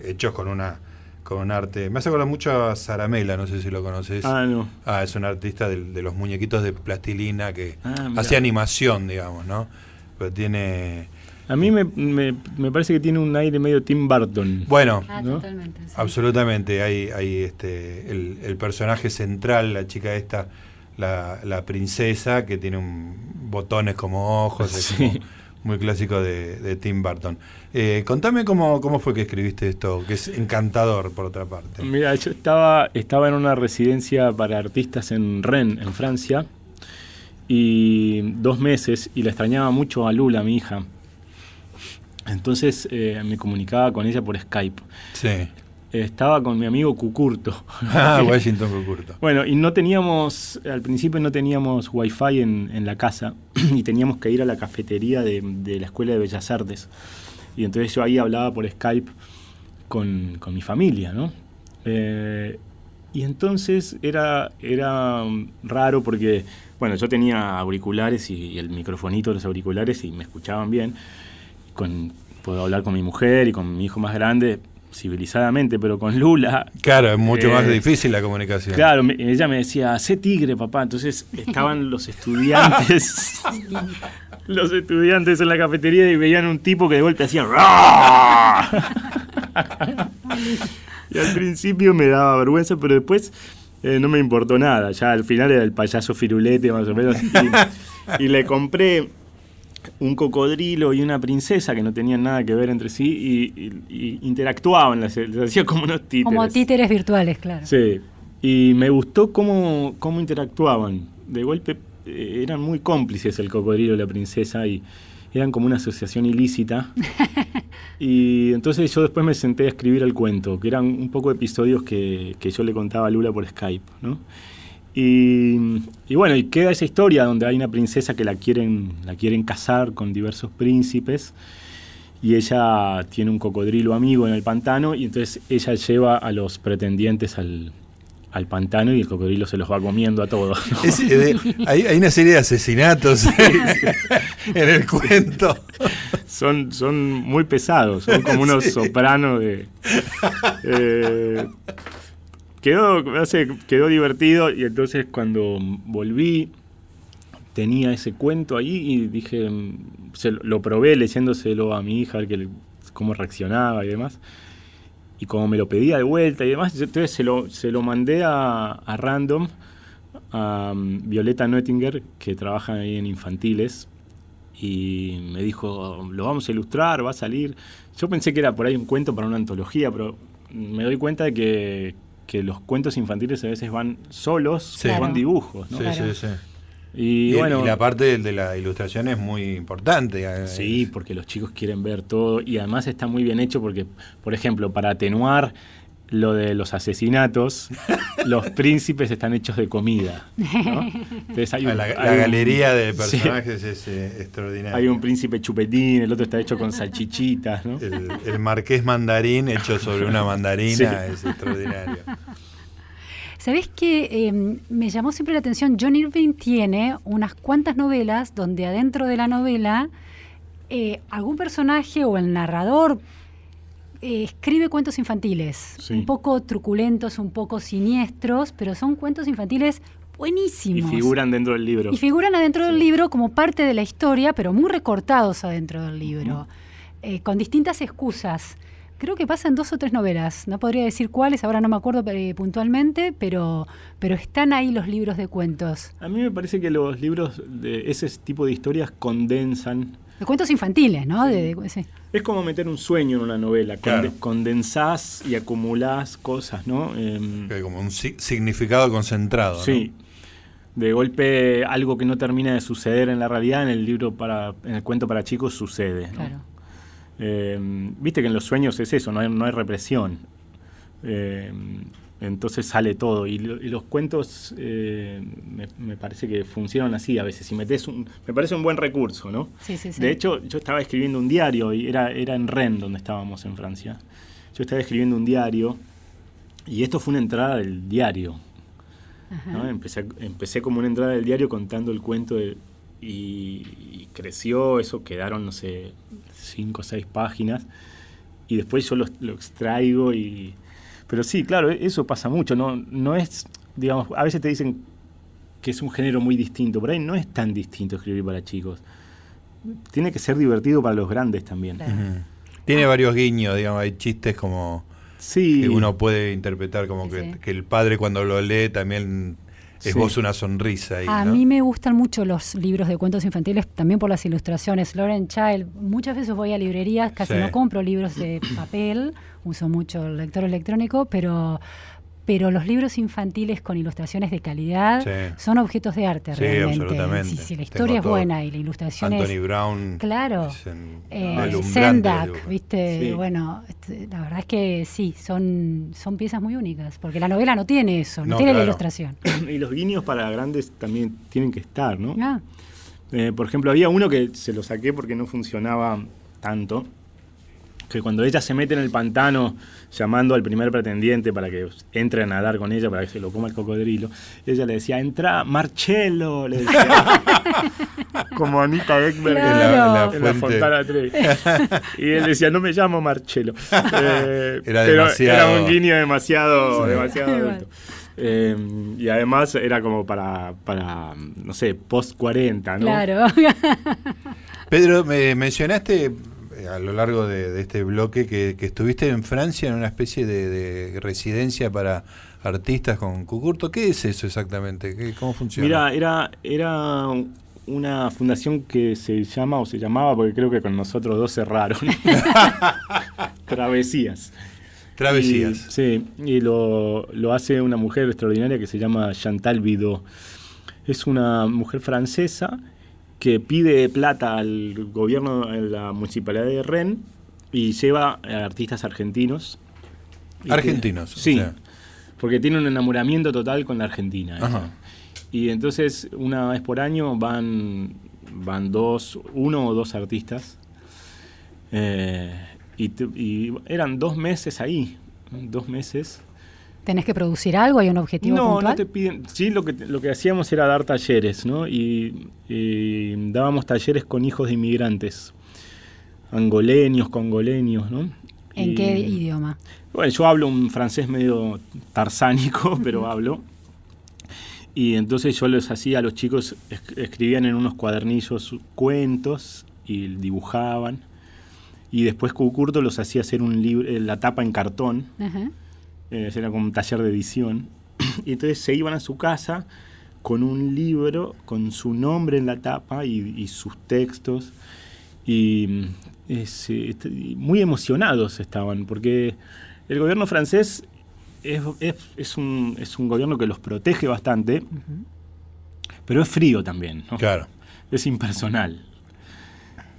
hechos con una con un arte. Me hace acordar mucho a Saramela, no sé si lo conoces. Ah, no. Ah, es un artista del- de, los muñequitos de plastilina que Ah, hace animación, digamos, ¿no? Pero tiene. A mí me, me- me parece que tiene un aire medio Tim Burton. Bueno, Ah, ¿no? totalmente. sí. absolutamente. Hay, hay este, el, el personaje central, la chica esta, la, la princesa, que tiene un, botones como ojos, es Sí. como muy clásico de, de Tim Burton. Eh, contame cómo, cómo fue que escribiste esto, que es encantador por otra parte. Mira, yo estaba, estaba en una residencia para artistas en Rennes, en Francia, y dos meses, y la extrañaba mucho a Lula, mi hija. Entonces eh, me comunicaba con ella por Skype. Sí. Estaba con mi amigo Cucurto. Ah, Washington Cucurto. Bueno, y no teníamos, al principio no teníamos wifi en, en la casa y teníamos que ir a la cafetería de, de la Escuela de Bellas Artes. Y entonces yo ahí hablaba por Skype con, con mi familia, ¿no? Eh, y entonces era, era um, raro porque, bueno, yo tenía auriculares y, y el microfonito de los auriculares y me escuchaban bien. Con, puedo hablar con mi mujer y con mi hijo más grande civilizadamente, pero con Lula Claro, es mucho más Eh, difícil la comunicación. Claro, me- ella me decía, sé tigre, papá. Entonces estaban los estudiantes, los estudiantes en la cafetería y veían un tipo que de golpe hacía. Y al principio me daba vergüenza, pero después eh, no me importó nada. Ya al final era el payaso firulete, más o menos. Y, y le compré un cocodrilo y una princesa que no tenían nada que ver entre sí y, y- y interactuaban, les, les hacía como unos títeres. Como títeres virtuales, claro. Sí, y me gustó cómo, cómo interactuaban. De golpe eh, eran muy cómplices el cocodrilo y la princesa y eran como una asociación ilícita. y entonces yo después me senté a escribir el cuento, que eran un poco episodios que, que yo le contaba a Lula por Skype, ¿no? Y, y bueno, y queda esa historia donde hay una princesa que la quieren, la quieren casar con diversos príncipes y ella tiene un cocodrilo amigo en el pantano y entonces ella lleva a los pretendientes al, al pantano y el cocodrilo se los va comiendo a todos. ¿no? Es, de- hay, hay una serie de asesinatos en el cuento. Son, son muy pesados, son como unos Sí. sopranos de... eh, quedó, quedó divertido y entonces cuando volví tenía ese cuento ahí y dije, mm, se lo- probé leyéndoselo a mi hija, a ver que cómo reaccionaba y demás. Y como me lo pedía de vuelta y demás, entonces se lo, se lo mandé a, a Random, a mm, Violeta Noettinger, que trabaja ahí en infantiles, y me dijo, lo vamos a ilustrar, va a salir. Yo pensé que era por ahí un cuento para una antología, pero me doy cuenta de que, que los cuentos infantiles a veces van solos Sí. con Claro. dibujos. ¿no? Sí, Claro. sí, sí. Y, Y, bueno, y la parte de la ilustración es muy importante. eh, Sí, porque los chicos quieren ver todo y además está muy bien hecho porque, por ejemplo, para atenuar lo de los asesinatos, los príncipes están hechos de comida. ¿no? Entonces hay un- la, hay la un- galería de Sí. personajes es eh, extraordinaria. hay un príncipe chupetín, el otro está hecho con salchichitas, ¿no? el, el marqués mandarín hecho sobre una mandarina Sí. es extraordinario. ¿Sabés que eh, me llamó siempre la atención? John Irving tiene unas cuantas novelas donde adentro de la novela eh, algún personaje o el narrador eh, escribe cuentos infantiles, Sí. un poco truculentos, un poco siniestros, pero son cuentos infantiles Y buenísimos. figuran dentro del libro. Y figuran adentro del libro como parte de la historia, pero muy recortados adentro del libro, eh, con distintas excusas. Creo que pasa en dos o tres novelas, no podría decir cuáles, ahora no me acuerdo eh, puntualmente, pero, pero están ahí los libros de cuentos. A mí me parece que los libros de ese tipo de historias condensan. De cuentos infantiles, ¿no? De- de- sí. Es como meter un sueño en una novela. Claro. Conde- condensás y acumulás cosas, ¿no? Em, Que Como un si- significado concentrado. ¿no? Sí. De golpe algo que no termina de suceder en la realidad en el libro para en el cuento para chicos sucede. ¿no? Claro. Eh, Viste que en los sueños es eso, no hay, no hay represión. Eh, entonces sale todo. Y, lo- y los cuentos eh, me, me parece que funcionan así a veces. Si metes un, me parece un buen recurso, ¿no? Sí, sí, sí. De hecho, yo estaba escribiendo un diario y era, era en Rennes donde estábamos en Francia. Yo estaba escribiendo un diario y esto fue una entrada del diario. ¿no? Empecé, empecé como una entrada del diario contando el cuento de- y, y creció, eso quedaron, no sé, cinco o seis páginas. Y después yo lo, lo extraigo y... Pero sí, claro, e- eso pasa mucho. No, no es, digamos, a veces te dicen que es un género muy distinto. Por ahí no es tan distinto escribir para chicos. Tiene que ser divertido para los grandes también. Claro. Ujú. Tiene varios guiños, digamos, hay chistes como Sí. que uno puede interpretar como Sí, que, sí. que el padre cuando lo lee también es Sí. vos una sonrisa ahí. A ¿no? mí me gustan mucho los libros de cuentos infantiles, también por las ilustraciones. Lauren Child, muchas veces voy a librerías, casi Sí. no compro libros de papel, uso mucho el lector electrónico, pero, pero los libros infantiles con ilustraciones de calidad Sí. son objetos de arte Sí, realmente. absolutamente. Si, si la Tengo historia es todo. buena y la ilustración Anthony es... Brown. Claro. es en- Eh, Sendak, viste, Sí. bueno, este, la verdad es que sí, son, son piezas muy únicas, porque la novela no tiene eso, no, No, tiene la ilustración. y los guiños para grandes también tienen que estar, ¿no? Ah, Eh, por ejemplo, había uno que se lo saqué porque no funcionaba tanto. Que cuando ella se mete en el pantano llamando al primer pretendiente para que entre a nadar con ella, para que se lo coma el cocodrilo, ella le decía, entra Marcello, le decía. Como Anita Ekberg en la- en la. Fontana Trevi. y él decía, no me llamo Marcello. Eh, Era pero demasiado- Era un guiño demasiado, Sí. demasiado adulto. Eh, y además era como para, para no sé, post 40, ¿no? claro. Pedro, me mencionaste a lo largo de, de este bloque que, que estuviste en Francia en una especie de, de residencia para artistas con Cucurto. ¿Qué es eso exactamente? ¿Qué- ¿Cómo funciona? Mira, era, era una fundación que se llama, o se llamaba, porque creo que con nosotros dos cerraron. Travesías. Travesías. Y- sí, y lo, lo hace una mujer extraordinaria que se llama Chantal Bidot. Es una mujer francesa que pide plata al gobierno, en la municipalidad de Rennes, y lleva a artistas argentinos. Que- Argentinos, sí, sea. porque tiene un enamoramiento total con la Argentina. Ajá. Y entonces una vez por año van, van dos, uno o dos artistas. Eh, y, y eran dos meses ahí, dos meses. ¿Tenés que producir algo? ¿Hay un objetivo No, puntual? no te piden. Sí, lo que, lo que hacíamos era dar talleres, ¿no? Y, y dábamos talleres con hijos de inmigrantes, angoleños, congoleños, ¿no? ¿En Y- qué idioma? Bueno, yo hablo un francés medio tarsánico, pero hablo. Y entonces yo les hacía a los chicos, es- escribían en unos cuadernillos cuentos y dibujaban. Y después Cucurto los hacía hacer un libro, eh, la tapa en cartón, Ajá. Eh, era como un taller de edición. Y entonces se iban a su casa con un libro, con su nombre en la tapa y, y sus textos. Y mm, es, est- y muy emocionados estaban, porque el gobierno francés es, es- es un, es un gobierno que los protege bastante, pero es frío también. ¿no? Claro. es impersonal.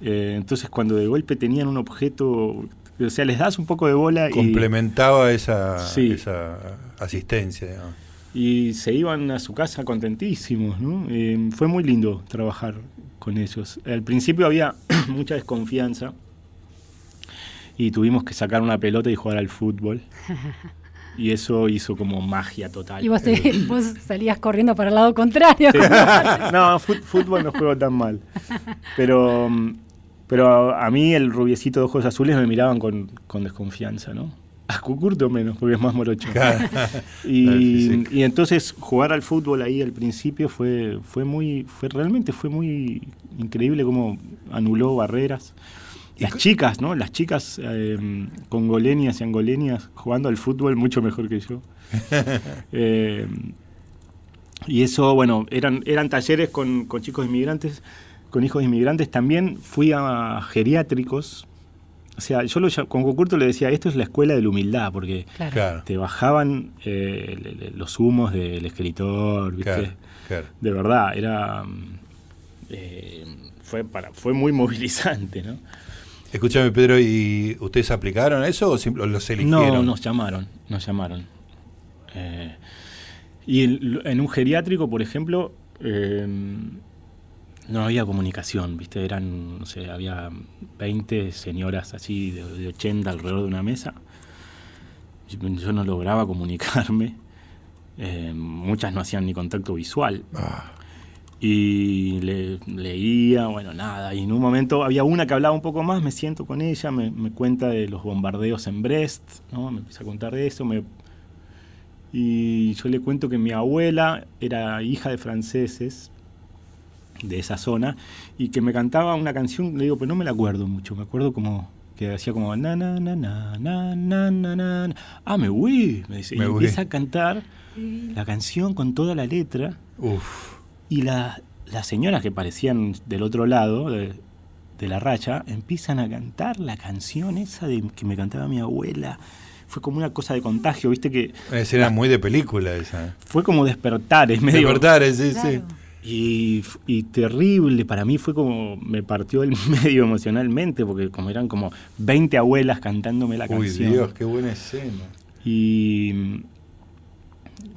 Eh, entonces cuando de golpe tenían un objeto, o sea, les das un poco de bola y, Complementaba esa, Sí. esa asistencia. digamos. y se iban a su casa contentísimos. ¿no? Eh, fue muy lindo trabajar con ellos. Al principio había mucha desconfianza y tuvimos que sacar una pelota y jugar al fútbol. Y eso hizo como magia total. Y vos, te- vos salías corriendo para el lado contrario. Sí. no, fútbol no juego tan mal. Pero, mm, pero a mí el rubiecito de ojos azules me miraban con, con desconfianza, ¿no? A Cucurto menos, porque es más morocho. Y entonces jugar al fútbol ahí al principio fue, fue muy, fue realmente fue muy increíble cómo anuló barreras. Las chicas, ¿no? Las chicas eh, congoleñas y angoleñas jugando al fútbol mucho mejor que yo. Eh, y eso, bueno, eran, eran talleres con, con chicos inmigrantes, con hijos de inmigrantes. También fui a geriátricos. O sea, yo lo, con Cucurto le decía, esto es la escuela de la humildad, porque Claro. Te bajaban eh, le- le- los humos del escritor, ¿viste? Claro, claro. De verdad, era. mm, eh, fue, para, fue muy movilizante, ¿no? Escúchame, Pedro, ¿y ustedes aplicaron eso o los eligieron? No, nos llamaron, nos llamaron. Eh, y en, en un geriátrico, por ejemplo, eh, no había comunicación, ¿viste? Eran, no sé, había 20 señoras así de, de 80 alrededor de una mesa. Yo, no lograba comunicarme. Eh, muchas no hacían ni contacto visual. Ah, Y le- leía, bueno, nada. Y en un momento había una que hablaba un poco más, me siento con ella, me, me cuenta de los bombardeos en Brest, ¿no? Me empieza a contar de eso. Me, y yo le cuento que mi abuela era hija de franceses de esa zona y que me cantaba una canción, le digo, pero no me la acuerdo mucho, me acuerdo como que hacía como na na na na na na na na. Ah, me voy, me dice. Me y voy. empieza a cantar la canción con toda la letra. Uf. Y la- las señoras que parecían del otro lado de, de la raya empiezan a cantar la canción esa de que me cantaba mi abuela. Fue como una cosa de contagio, viste que Una escena muy de película esa. fue como despertar, es medio Despertar, sí, sí. Y, terrible, para mí fue como, me partió el medio emocionalmente, porque como eran como 20 abuelas cantándome la Uy, canción. Dios, qué buena escena. Y mm,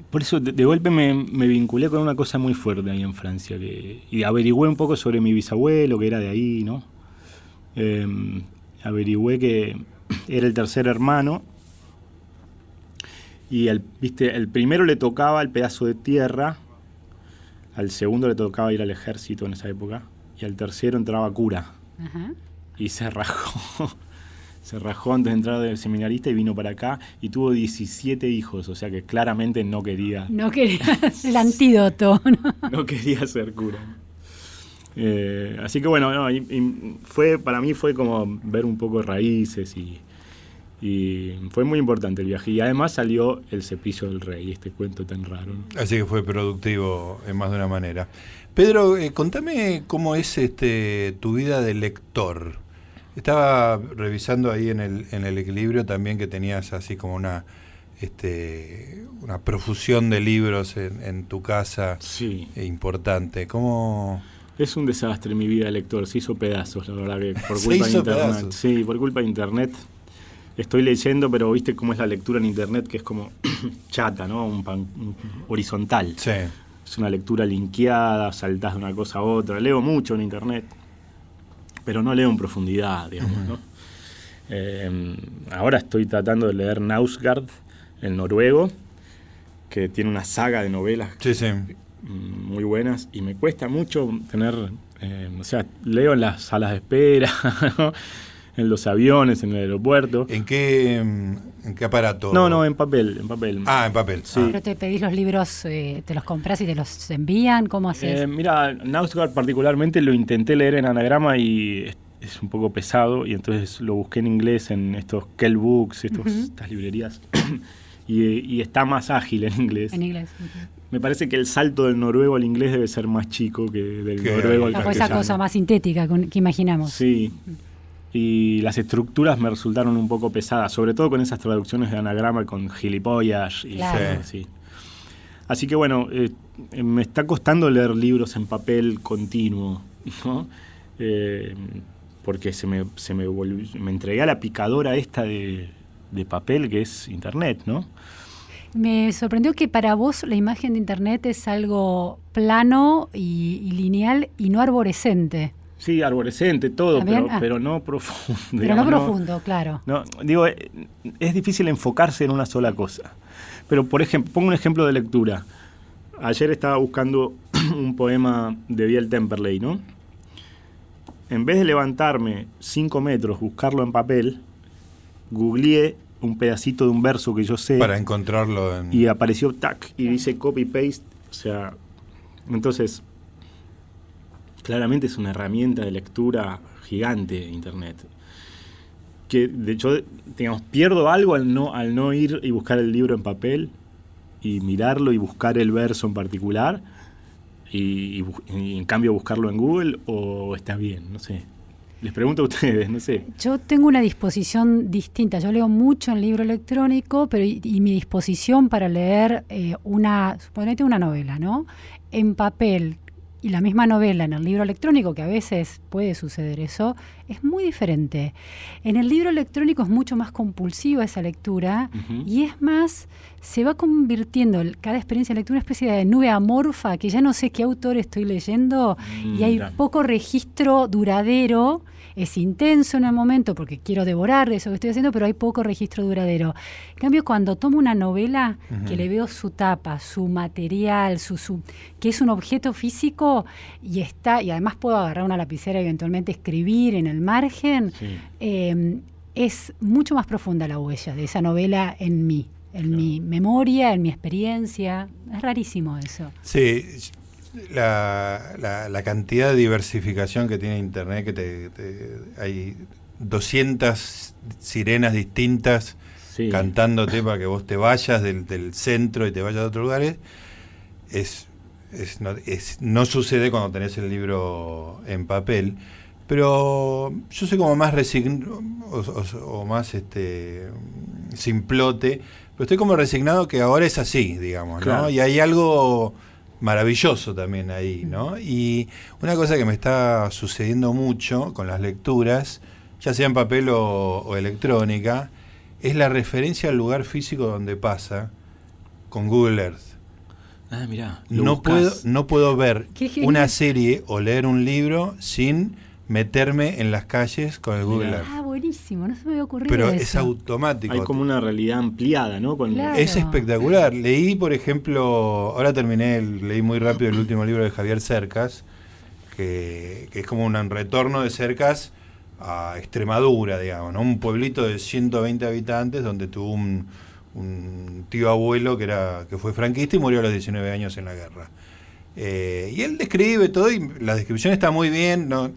por eso de, de golpe me, me vinculé con una cosa muy fuerte ahí en Francia. Que, y averigüé un poco sobre mi bisabuelo, que era de ahí, ¿no? Eh, averigüé que era el tercer hermano. Y el, viste, el primero le tocaba el pedazo de tierra, al segundo le tocaba ir al ejército en esa época, y al tercero entraba cura Ajá. y se rajó. Se rajó antes de entrar del seminarista y vino para acá y tuvo 17 hijos, o sea que claramente no quería, No querías el antídoto. ¿no? no quería ser cura. Eh, así que bueno, no, y- y fue, para mí fue como ver un poco raíces y, y fue muy importante el viaje. Y además salió El cepillo del rey, este cuento tan raro. ¿no? Así que fue productivo en más de una manera. Pedro, eh, contame cómo es este tu vida de lector. Estaba revisando ahí en el, en el equilibrio también que tenías así como una este una profusión de libros en, en tu casa Sí. eh, importante. ¿Cómo Es un desastre mi vida de lector, se hizo pedazos, la verdad que por culpa de internet. pedazos. Sí, por culpa de internet. Estoy leyendo, pero viste cómo es la lectura en internet, que es como chata, ¿no? Un pan- un- horizontal. Sí. Es una lectura linkeada, saltás de una cosa a otra. Leo mucho en internet, pero no leo en profundidad, digamos, ¿no? Eh, ahora estoy tratando de leer Nausgard, el noruego, que tiene una saga de novelas Sí, sí. muy buenas y me cuesta mucho tener, eh, o sea, leo en las salas de espera, ¿no? En los aviones, en el aeropuerto. ¿En qué en qué aparato? No, no, en papel, en papel. Ah, en papel. Sí. Pero te pedís los libros, eh, te los compras y te los envían, ¿cómo haces? Eh, mira, Nausgard particularmente lo intenté leer en anagrama y es, un poco pesado y entonces lo busqué en inglés en estos Kell Books, estos, estas librerías. y, y está más ágil en inglés. en inglés. Me parece que el salto del noruego al inglés debe ser más chico que del noruego al Bajo esa castellano. cosa más sintética que imaginamos. Sí. Y las estructuras me resultaron un poco pesadas, sobre todo con esas traducciones de anagrama con gilipollas y Claro. cosas así. Así que bueno, eh, eh, me está costando leer libros en papel continuo, ¿no? Eh, porque se me, se me, volvió- me entregué a la picadora esta de, de papel que es internet, ¿no? Me sorprendió que para vos la imagen de internet es algo plano y, y lineal y no arborescente. Sí, arborescente, todo, ¿También? pero, Ah. pero no profundo. Pero digamos, no profundo, claro. No, digo, eh, es difícil enfocarse en una sola cosa. Pero, por ejemplo, pongo un ejemplo de lectura. Ayer estaba buscando un poema de Biel Temperley, ¿no? En vez de levantarme cinco metros, buscarlo en papel, googleé un pedacito de un verso que yo sé Para encontrarlo en y apareció tac y dice copy paste, o sea, entonces claramente es una herramienta de lectura gigante internet. Que de hecho, digamos, pierdo algo al no al no ir y buscar el libro en papel y mirarlo y buscar el verso en particular y, y en cambio buscarlo en Google o está bien, no sé. Les pregunto a ustedes, no sé. Yo tengo una disposición distinta. Yo leo mucho en libro electrónico, pero y, y mi disposición para leer eh, una, suponete una novela, ¿no? En papel y la misma novela en el libro electrónico, que a veces puede suceder eso, es muy diferente. En el libro electrónico es mucho más compulsiva esa lectura y es más, se va convirtiendo cada experiencia de lectura en una especie de nube amorfa que ya no sé qué autor estoy leyendo y hay poco registro duradero. Es intenso en el momento porque quiero devorar eso que estoy haciendo, pero hay poco registro duradero. En cambio, cuando tomo una novela que le veo su tapa, su material, su, su que es un objeto físico y está y además puedo agarrar una lapicera y eventualmente escribir en el margen, Sí. eh, es mucho más profunda la huella de esa novela en mí, en mi memoria, en mi experiencia. Es rarísimo eso. Sí, la, la- la cantidad de diversificación que tiene Internet, que te, te- hay 200 sirenas distintas Sí. cantándote para que vos te vayas del, del centro y te vayas a otros lugares, es, es no, es- no sucede cuando tenés el libro en papel. Pero yo soy como más resignado o, o- o más este simplote, pero estoy como resignado que ahora es así, digamos. Y hay algo maravilloso también ahí, ¿no? Y una cosa que me está sucediendo mucho con las lecturas, ya sea en papel o, o electrónica, es la referencia al lugar físico donde pasa con Google Earth. Ah, mirá. No puedo, no puedo ver una serie o leer un libro sin meterme en las calles con el Google. Earth. Ah, buenísimo, no se me había ocurrido Pero eso. es automático. Hay como una realidad ampliada, ¿no? Claro. Es espectacular. Leí, por ejemplo, ahora terminé, el- leí muy rápido el último libro de Javier Cercas, que, que es como un retorno de Cercas a Extremadura, digamos, ¿no? un pueblito de 120 habitantes donde tuvo un, un tío abuelo que, era, que fue franquista y murió a los 19 años en la guerra. Eh, y él describe todo y la descripción está muy bien, no,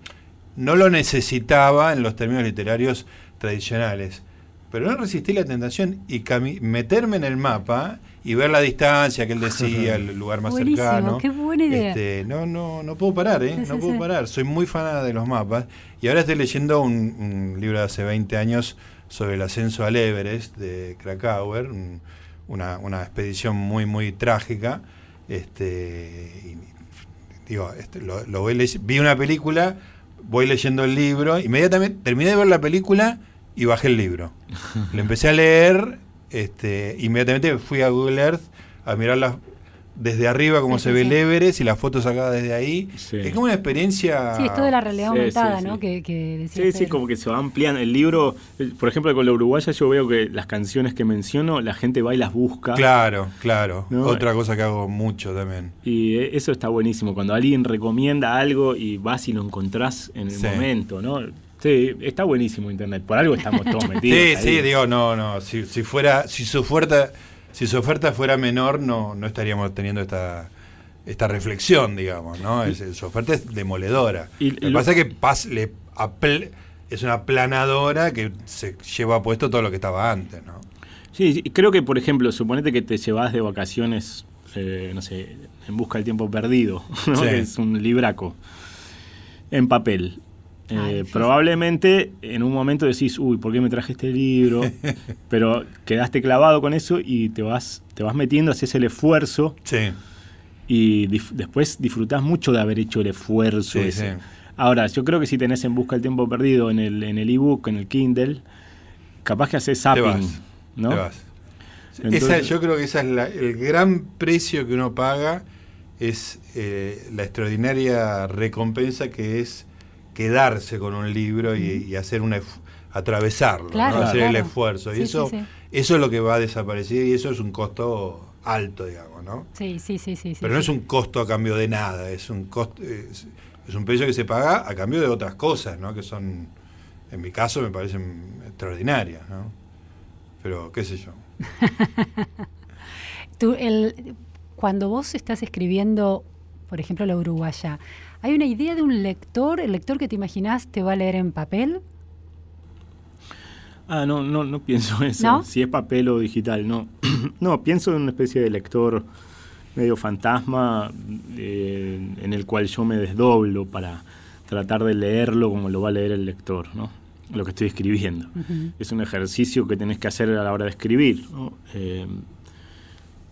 no lo necesitaba en los términos literarios tradicionales. Pero no resistí la tentación y meterme en el mapa y ver la distancia que él decía, el lugar más Buenísimo, cercano. qué buena idea. Este, no, no, no puedo parar, ¿eh? Sí, no sí, puedo sí. parar. Soy muy fan de los mapas. Y ahora estoy leyendo un, un libro de hace 20 años sobre el ascenso al Everest de Krakauer, un- una, una expedición muy, muy trágica. Este, y, digo, este, lo, lo voy ley- vi una película, voy leyendo el libro, inmediatamente terminé de ver la película y bajé el libro. Lo empecé a leer, este, inmediatamente fui a Google Earth a mirar las- desde arriba cómo Sí, se sí, ve sí. el Everest y las fotos sacadas desde ahí. Sí. Es como una experiencia... Sí, esto de la realidad Sí, aumentada, sí, ¿no? sí. Que, que decía Sí, sí, como que se va ampliando. El libro, por ejemplo, con la uruguaya yo veo que las canciones que menciono, la gente va y las busca. Claro, claro. No, Otra cosa que hago mucho también. Y eh, eso está buenísimo. Cuando alguien recomienda algo y vas y lo encontrás en el Sí. momento, ¿no? Sí, está buenísimo Internet. Por algo estamos todos metidos. Sí, ahí. sí, digo, no, no. Si, si fuera, si su oferta, si su oferta fuera menor, no, no estaríamos teniendo esta, esta reflexión, digamos, ¿no? Es- su oferta es demoledora. Y lo que pasa es que pas- le apl- es una planadora que se lleva puesto todo lo que estaba antes, ¿no? Sí, sí, creo que, por ejemplo, suponete que te llevas de vacaciones, eh, no sé, en busca del tiempo perdido, ¿no? Sí. es un libraco, en papel. Ah, Eh, probablemente en un momento decís, uy, ¿por qué me traje este libro? Pero quedaste clavado con eso y te vas, te vas metiendo, haces el esfuerzo Sí, y dif- después disfrutás mucho de haber hecho el esfuerzo. Sí, ese. sí. Ahora, yo creo que si tenés en busca del tiempo perdido en el en el ebook, en el Kindle, capaz que haces te zapping, vas. ¿no? te vas. Esa, Entonces- yo creo que esa es la- el gran precio que uno paga es eh, la extraordinaria recompensa que es quedarse con un libro y, y hacer un ef- atravesarlo, ¿no? Claro, hacer el esfuerzo. Sí, y eso, sí, sí. eso es lo que va a desaparecer y eso es un costo alto, digamos, ¿no? Sí, sí, sí, sí. Pero no es un costo a cambio de nada, es un costo, es, es un precio que se paga a cambio de otras cosas, ¿no? Que son, en mi caso, me parecen extraordinarias, ¿no? Pero qué sé yo. Tú, el, cuando vos estás escribiendo, por ejemplo, la uruguaya, ¿hay una idea de un lector? ¿El lector que te imaginás te va a leer en papel? Ah, no, no, no pienso eso. ¿No? Si es papel o digital, no. no, pienso en una especie de lector medio fantasma eh, en el cual yo me desdoblo para tratar de leerlo como lo va a leer el lector, ¿no? Lo que estoy escribiendo. Es un ejercicio que tenés que hacer a la hora de escribir, ¿no? Eh,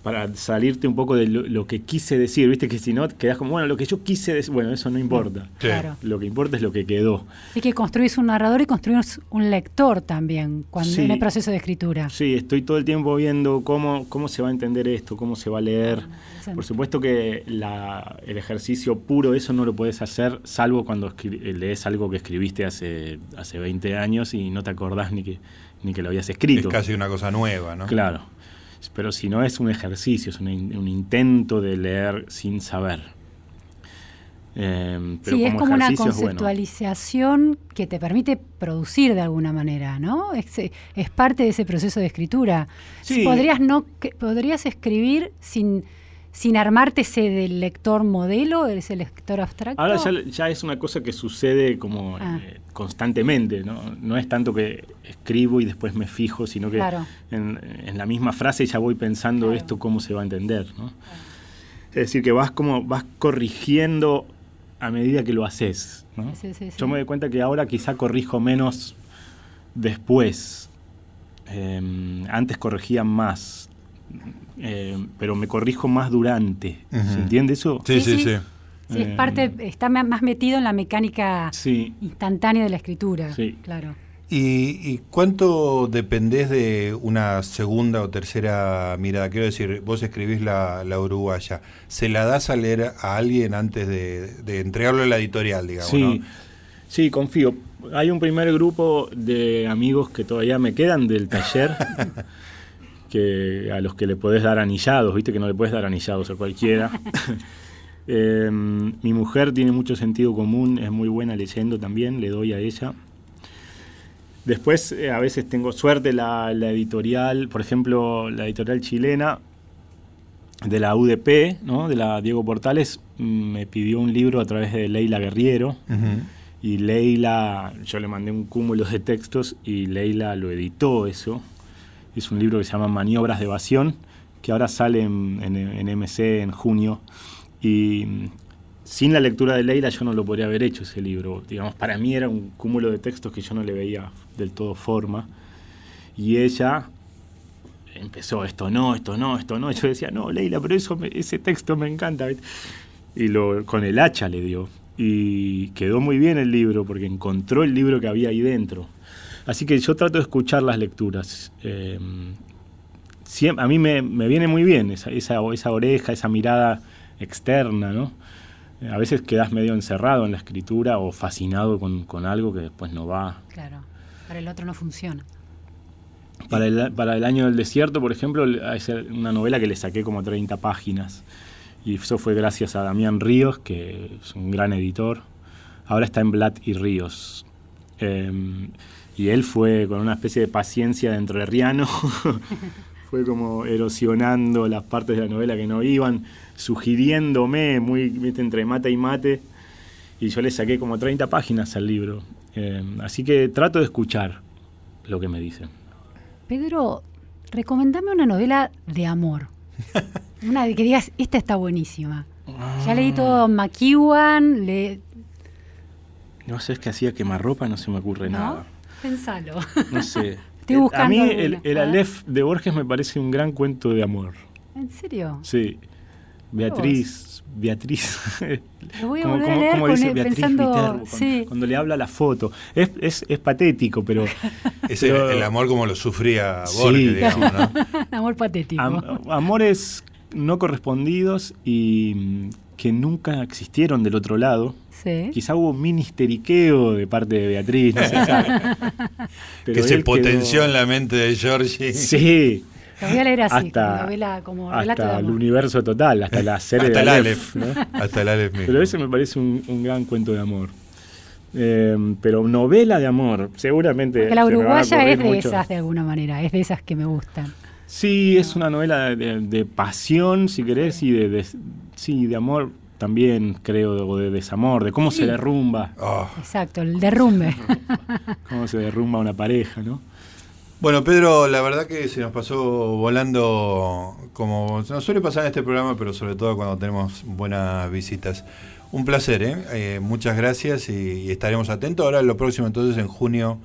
para salirte un poco de lo, lo que quise decir, viste que si no quedás como, bueno, lo que yo quise decir, bueno, eso no importa. Sí. Claro. Lo que importa es lo que quedó. Así que construís un narrador y construís un lector también cuando, Sí. en el proceso de escritura. Sí, estoy todo el tiempo viendo cómo, cómo se va a entender esto, cómo se va a leer. interesante. Por supuesto que la- el ejercicio puro, eso no lo puedes hacer, salvo cuando lees algo que escribiste hace, hace 20 años y no te acordás ni que, ni que lo habías Es escrito. casi una cosa nueva, ¿no? Claro. Pero si no es un ejercicio, es un, un intento de leer sin saber. Eh, pero sí, es como una bueno. conceptualización que te permite producir de alguna manera, ¿no? Es, es parte de ese proceso de escritura. Sí. Podrías, no, podrías escribir sin, sin armarte ese del lector modelo, ese lector abstracto. Ahora ya, ya es una cosa que sucede como Ah. eh, constantemente, ¿no? No es tanto que escribo y después me fijo, sino que Claro. en, en la misma frase ya voy pensando Claro. esto cómo se va a entender, ¿no? Es decir, que vas como vas corrigiendo a medida que lo haces, ¿no? Sí, sí, sí. Yo me doy cuenta que ahora quizá corrijo menos después. Eh, antes corregía más, eh, pero me corrijo más durante. ¿Se entiende eso? Sí, sí, Sí, sí. sí. Sí, es Eh, parte, está más metido en la mecánica Sí. instantánea de la escritura. Sí. Claro. ¿Y, y cuánto dependés de una segunda o tercera mirada? Quiero decir, vos escribís la, la uruguaya, ¿se la das a leer a alguien antes de, de entregarlo a la editorial, digamos? Sí, ¿no? sí, confío. Hay un primer grupo de amigos que todavía me quedan del taller, que a los que le podés dar anillados, viste que no le puedes dar anillados a cualquiera. Eh, mi mujer tiene mucho sentido común, es muy buena leyendo también, le doy a ella. Después, eh, a veces tengo suerte, la, la editorial, por ejemplo, la editorial chilena de la UDP, ¿no? de la Diego Portales, mm, me pidió un libro a través de Leila Guerriero. Ujú. Y Leila, yo le mandé un cúmulo de textos y Leila lo editó eso. Es un libro que se llama Maniobras de Evasión, que ahora sale en, MC en junio. Y mm, sin la lectura de Leila yo no lo podría haber hecho ese libro. Digamos, para mí era un cúmulo de textos que yo no le veía del todo forma. Y ella empezó esto no, esto no, esto no. Yo decía, no, Leila, pero eso ese texto me encanta. Y lo, con el hacha le dio. Y quedó muy bien el libro porque encontró el libro que había ahí dentro. Así que yo trato de escuchar las lecturas. Eh, siem- a mí me, me viene muy bien esa, esa, esa oreja, esa mirada externa, ¿no? Eh, A veces quedas medio encerrado en la escritura o fascinado con, con algo que después no va. Claro. Para el otro no funciona. Para el, para el año del desierto, por ejemplo, es una novela que le saqué como 30 páginas. Y eso fue gracias a Damián Ríos, que es un gran editor. Ahora está en Blatt y Ríos. Eh, y él fue con una especie de paciencia dentro de Riano. fue como erosionando las partes de la novela que no iban, sugiriéndome muy viste, entre mate y mate. Y yo le saqué como 30 páginas al libro. Eh, así que trato de escuchar lo que me dicen. Pedro, recomendame una novela de amor. Una de que digas, esta está buenísima. Ya leí todo McEwan, le... No sé, es que hacía quemarropa, no se me ocurre ¿no? nada. Pensalo. No sé. Estoy Eh, buscando A mí alguna. el, el. Aleph de Borges me parece un gran cuento de amor. ¿En serio? Sí. Beatriz, Beatriz. Lo voy a volver a leer como dice Beatriz pensando... Viterbo, cuando, sí. cuando le habla la foto. Es, es, es patético, pero Es Pero- el, el amor como lo sufría Sí, Borges, digamos, ¿no? amor patético. am- amores no correspondidos y que nunca existieron del otro lado. sí. Quizá hubo un ministeriqueo de parte de Beatriz, no se sabe. Pero que se quedó- potenció en la mente de Georgie. Sí. Lo voy a leer así, hasta, novela, como relato de hasta el universo total, hasta la serie Hasta de el Aleph. ¿no? Hasta el Aleph mismo. Pero ese me parece un, un gran cuento de amor. Eh, pero novela de amor, seguramente. Porque la uruguaya es de esas de alguna manera, es de esas que me gustan. Sí, es una novela de, de pasión, si querés, y de, de- sí, de amor también, creo, o de desamor, de cómo se derrumba, Oh. Exacto, el derrumbe. cómo se derrumba una pareja, ¿no? Bueno, Pedro, la verdad que se nos pasó volando como se nos suele pasar en este programa, pero sobre todo cuando tenemos buenas visitas. Un placer, ¿eh? Eh, muchas gracias y, y estaremos atentos. Ahora lo próximo entonces en junio,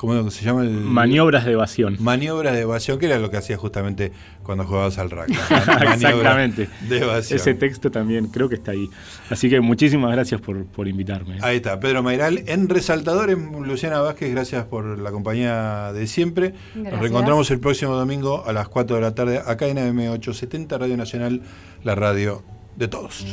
¿cómo se llama? El, Maniobras de evasión. Maniobras de evasión, que era lo que hacías justamente cuando jugabas al rugby. Exactamente. De evasión. Ese texto también creo que está ahí. Así que muchísimas gracias por, por invitarme. Ahí está, Pedro Mairal en Resaltadores. Luciana Vázquez, gracias por la compañía de siempre. Nos reencontramos el próximo domingo a las 4 de la tarde acá en AM870 Radio Nacional, la radio de todos.